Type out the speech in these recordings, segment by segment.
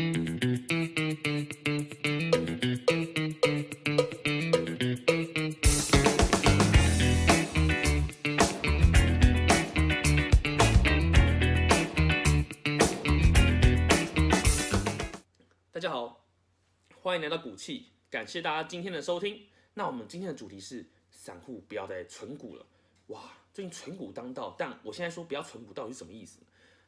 大家好，欢迎来到股气，感谢大家今天的收听。那我们今天的主题是散户不要再存股了。哇，最近存股当道，但我现在说不要存股，到底是什么意思？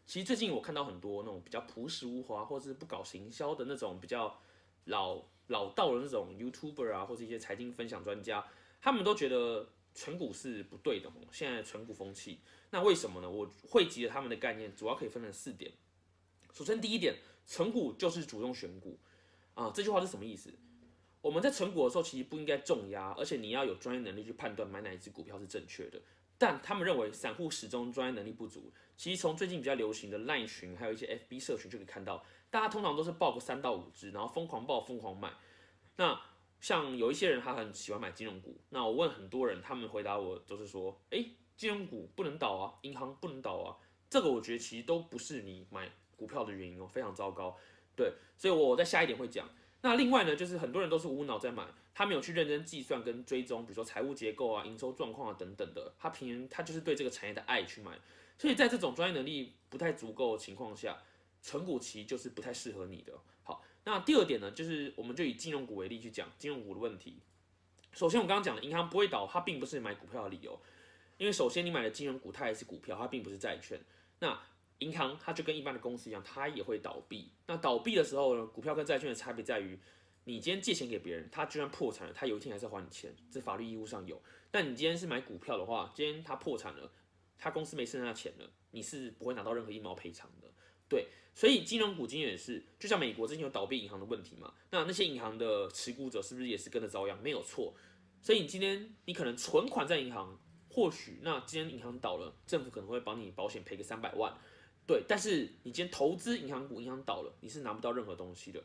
其实最近我看到很多那种比较朴实无华，或者是不搞行销的那种比较老老道的那种 YouTuber 啊，或是一些财经分享专家，他们都觉得存股是不对的哦。现在存股风气，那为什么呢？我汇集了他们的概念，主要可以分成四点。首先第一点，存股就是主动选股啊，这句话是什么意思？我们在存股的时候，其实不应该重压，而且你要有专业能力去判断买哪一只股票是正确的。但他们认为散户始终专业能力不足。其实从最近比较流行的 LINE 群，还有一些 FB 社群就可以看到，大家通常都是报个三到五只，然后疯狂报、疯狂买。那像有一些人他很喜欢买金融股，那我问很多人，他们回答我都是说，诶，金融股不能倒啊，银行不能倒啊。这个我觉得其实都不是你买股票的原因哦，非常糟糕。对，所以我在下一点会讲。那另外呢，就是很多人都是无脑在买，他没有去认真计算跟追踪，比如说财务结构啊、营收状况啊等等的，他凭他就是对这个产业的爱去买。所以在这种专业能力不太足够的情况下，存股期就是不太适合你的。好，那第二点呢，就是我们就以金融股为例去讲金融股的问题。首先我刚刚讲的银行不会倒，它并不是买股票的理由，因为首先你买的金融股它也是股票，它并不是债券。那银行它就跟一般的公司一样，它也会倒闭。那倒闭的时候呢，股票跟债券的差别在于，你今天借钱给别人，他就算破产了，他有一天还是要还你钱，这法律义务上有。但你今天是买股票的话，今天他破产了，他公司没剩下钱了，你是不会拿到任何一毛赔偿的。对，所以金融股今天也是，就像美国之前有倒闭银行的问题嘛，那那些银行的持股者是不是也是跟着遭殃？没有错。所以你今天你可能存款在银行，或许那今天银行倒了，政府可能会帮你保险赔个三百万。对，但是你今天投资银行股，银行倒了，你是拿不到任何东西的。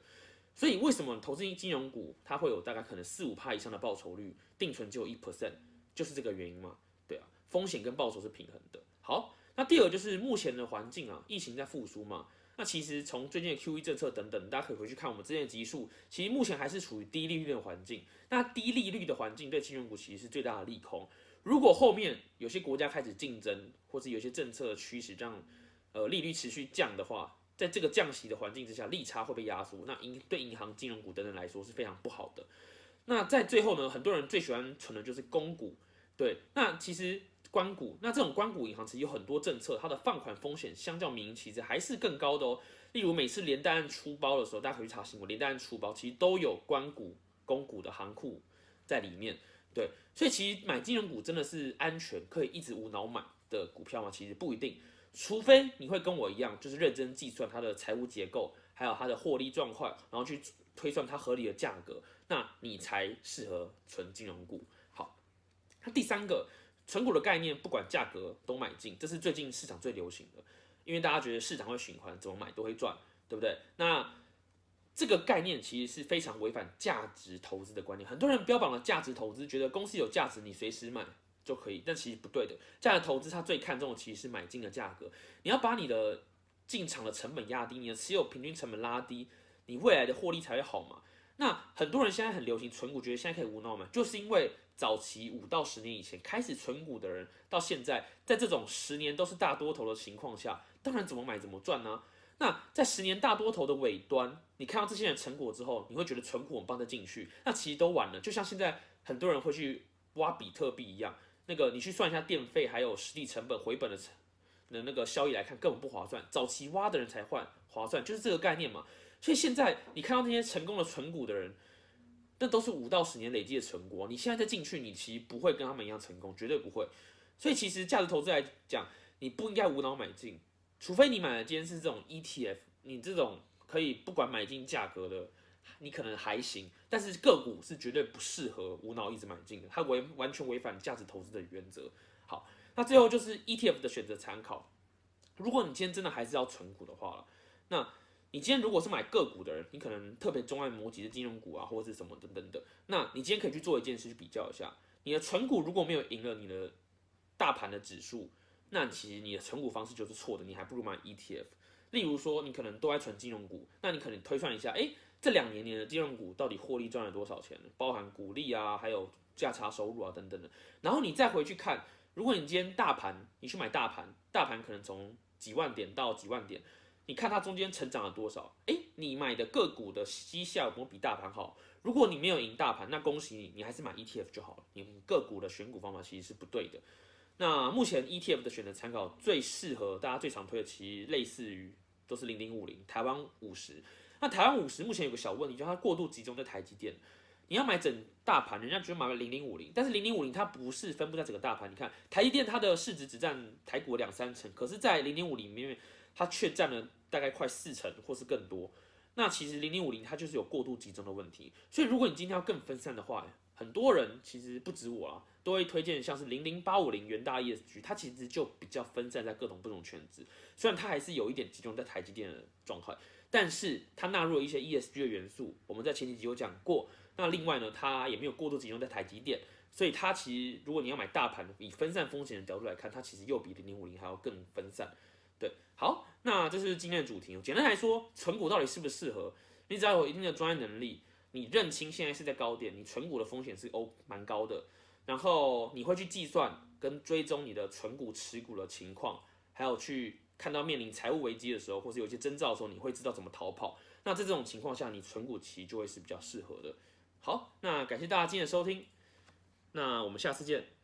所以为什么投资金融股它会有大概可能四五趴以上的报酬率，定存只有一 percent，就是这个原因嘛？对啊，风险跟报酬是平衡的。好，那第二就是目前的环境啊，疫情在复苏嘛。那其实从最近的 Q E 政策等等，大家可以回去看我们之前的集数，其实目前还是处于低利率的环境。那低利率的环境对金融股其实是最大的利空。如果后面有些国家开始竞争，或者有些政策的趋势让呃，利率持续降的话，在这个降息的环境之下，利差会被压缩，那银对银行、金融股等等来说是非常不好的。那在最后呢，很多人最喜欢存的就是公股，对，那其实关股，那这种关股银行其实有很多政策，它的放款风险相较民营其实还是更高的哦。例如每次连带案出包的时候，大家可以去查新闻，连带案出包其实都有关股、公股的行库在里面，对，所以其实买金融股真的是安全，可以一直无脑买的股票吗？其实不一定。除非你会跟我一样，就是认真计算它的财务结构，还有它的获利状况，然后去推算它合理的价格，那你才适合存金融股。好，那第三个存股的概念，不管价格都买进，这是最近市场最流行的，因为大家觉得市场会循环，怎么买都会赚，对不对？那这个概念其实是非常违反价值投资的观念，很多人标榜了价值投资，觉得公司有价值，你随时买。就可以，但其实不对的。价值投资它最看重的其实是买进的价格。你要把你的进场的成本压低，你的持有平均成本拉低，你未来的获利才会好嘛。那很多人现在很流行存股，觉得现在可以无脑买，就是因为早期五到十年以前开始存股的人，到现在在这种十年都是大多头的情况下，当然怎么买怎么赚呢？那在十年大多头的尾端，你看到这些人成果之后，你会觉得存股很棒的进去，那其实都晚了。就像现在很多人会去挖比特币一样。那个你去算一下电费还有实际成本回本的成的那个效益来看，根本不划算。早期挖的人才换划算，就是这个概念嘛。所以现在你看到那些成功的存股的人，那都是五到十年累积的成果。你现在再进去，你其实不会跟他们一样成功，绝对不会。所以其实价值投资来讲，你不应该无脑买进，除非你买的今天是这种 ETF，你这种可以不管买进价格的。你可能还行，但是个股是绝对不适合无脑一直买进的，它违完全违反价值投资的原则。好，那最后就是 ETF 的选择参考。如果你今天真的还是要存股的话，那你今天如果是买个股的人，你可能特别钟爱某几只金融股啊，或者是什么等等的，那你今天可以去做一件事去比较一下，你的存股如果没有赢了你的大盘的指数，那其实你的存股方式就是错的，你还不如买 ETF。例如说，你可能都在存金融股，那你可能推算一下，哎，这两年年的金融股到底获利赚了多少钱？包含股利啊，还有价差收入啊等等的。然后你再回去看，如果你今天大盘，你去买大盘，大盘可能从几万点到几万点，你看它中间成长了多少？哎，你买的个股的绩效有没有比大盘好？如果你没有赢大盘，那恭喜你，你还是买 ETF 就好了。你个股的选股方法其实是不对的。那目前 ETF 的选择参考最适合大家最常推的，其实类似于都是零零五零、台湾五十。那台湾五十目前有个小问题，就是它过度集中在台积电。你要买整大盘，人家只买零零五零，但是零零五零它不是分布在整个大盘。你看台积电它的市值只占台股两三成，可是，在零零五零里面，它却占了大概快四成或是更多。那其实零零五零它就是有过度集中的问题。所以如果你今天要更分散的话，很多人其实不止我啊，都会推荐像是零零八五零元大 ESG，它其实就比较分散在各种不同圈子。虽然它还是有一点集中在台积电的状态，但是它纳入了一些 ESG 的元素。我们在前几集有讲过。那另外呢，它也没有过度集中在台积电，所以它其实如果你要买大盘，以分散风险的角度来看，它其实又比零零五零还要更分散。对，好，那这是今天的主题。简单来说，存股到底适不适合？你只要有一定的专业能力。你认清现在是在高点，你存股的风险是哦蛮高的，然后你会去计算跟追踪你的存股持股的情况，还有去看到面临财务危机的时候，或是有些征兆的时候，你会知道怎么逃跑。那在这种情况下，你存股期就会是比较适合的。好，那感谢大家今天的收听，那我们下次见。